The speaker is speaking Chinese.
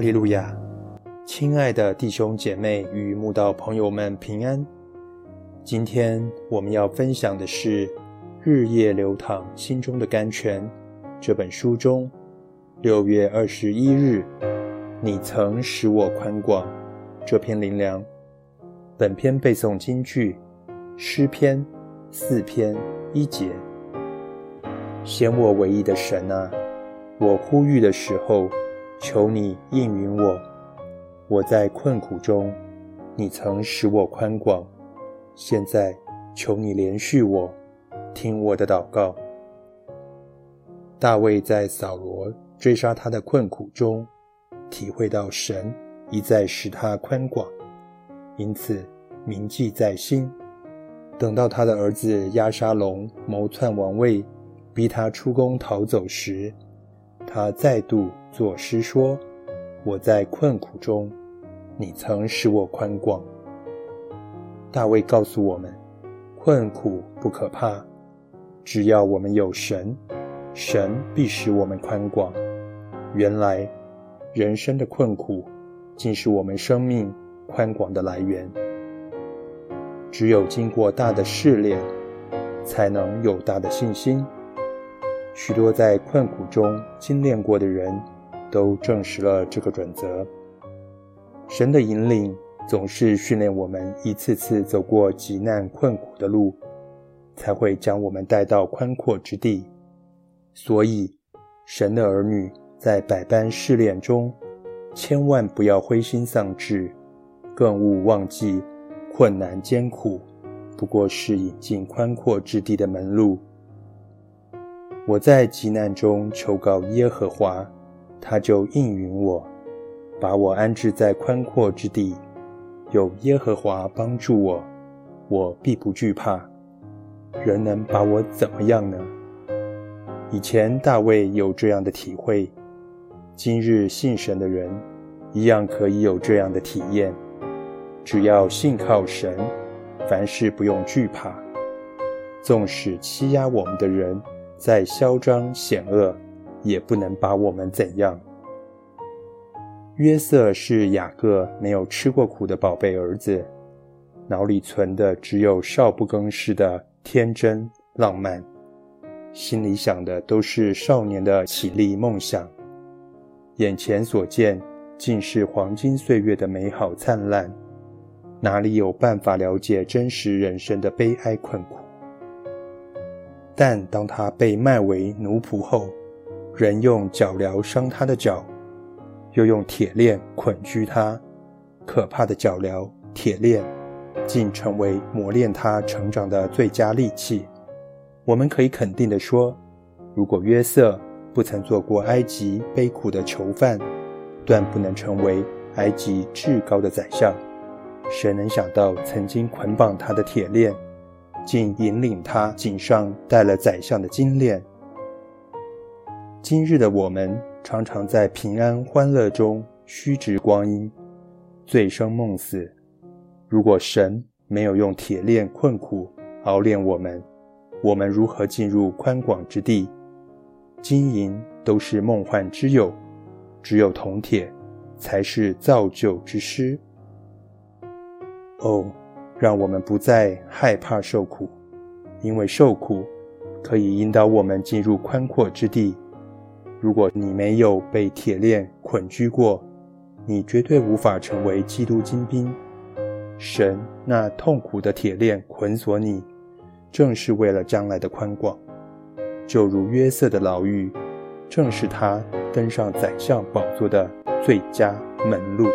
利路亚！亲爱的弟兄姐妹与慕道朋友们平安。今天我们要分享的是《日夜流淌心中的甘泉》这本书中六月二十一日“你曾使我宽广”这篇灵粮。本篇背诵京剧诗篇四篇一节：“显我唯一的神啊，我呼吁的时候。”求你应允我，我在困苦中，你曾使我宽广。现在求你连续我，听我的祷告。大卫在扫罗追杀他的困苦中，体会到神一再使他宽广，因此铭记在心。等到他的儿子押沙龙谋篡王位，逼他出宫逃走时，他再度。作诗说：“我在困苦中，你曾使我宽广。”大卫告诉我们：困苦不可怕，只要我们有神，神必使我们宽广。原来，人生的困苦，竟是我们生命宽广的来源。只有经过大的试炼，才能有大的信心。许多在困苦中精炼过的人。都证实了这个准则。神的引领总是训练我们一次次走过极难困苦的路，才会将我们带到宽阔之地。所以，神的儿女在百般试炼中，千万不要灰心丧志，更勿忘记困难艰苦不过是引进宽阔之地的门路。我在极难中求告耶和华。他就应允我，把我安置在宽阔之地，有耶和华帮助我，我必不惧怕。人能把我怎么样呢？以前大卫有这样的体会，今日信神的人一样可以有这样的体验。只要信靠神，凡事不用惧怕。纵使欺压我们的人再嚣张险恶。也不能把我们怎样。约瑟是雅各没有吃过苦的宝贝儿子，脑里存的只有少不更事的天真浪漫，心里想的都是少年的绮丽梦想，眼前所见尽是黄金岁月的美好灿烂，哪里有办法了解真实人生的悲哀困苦？但当他被卖为奴仆后，人用脚镣伤他的脚，又用铁链捆拘他。可怕的脚镣、铁链，竟成为磨练他成长的最佳利器。我们可以肯定地说，如果约瑟不曾做过埃及悲苦的囚犯，断不能成为埃及至高的宰相。谁能想到，曾经捆绑他的铁链，竟引领他颈上戴了宰相的金链？今日的我们常常在平安欢乐中虚掷光阴，醉生梦死。如果神没有用铁链困苦熬炼我们，我们如何进入宽广之地？金银都是梦幻之友，只有铜铁才是造就之师。哦，让我们不再害怕受苦，因为受苦可以引导我们进入宽阔之地。如果你没有被铁链捆拘过，你绝对无法成为基督精兵。神那痛苦的铁链捆锁你，正是为了将来的宽广。就如约瑟的牢狱，正是他登上宰相宝座的最佳门路。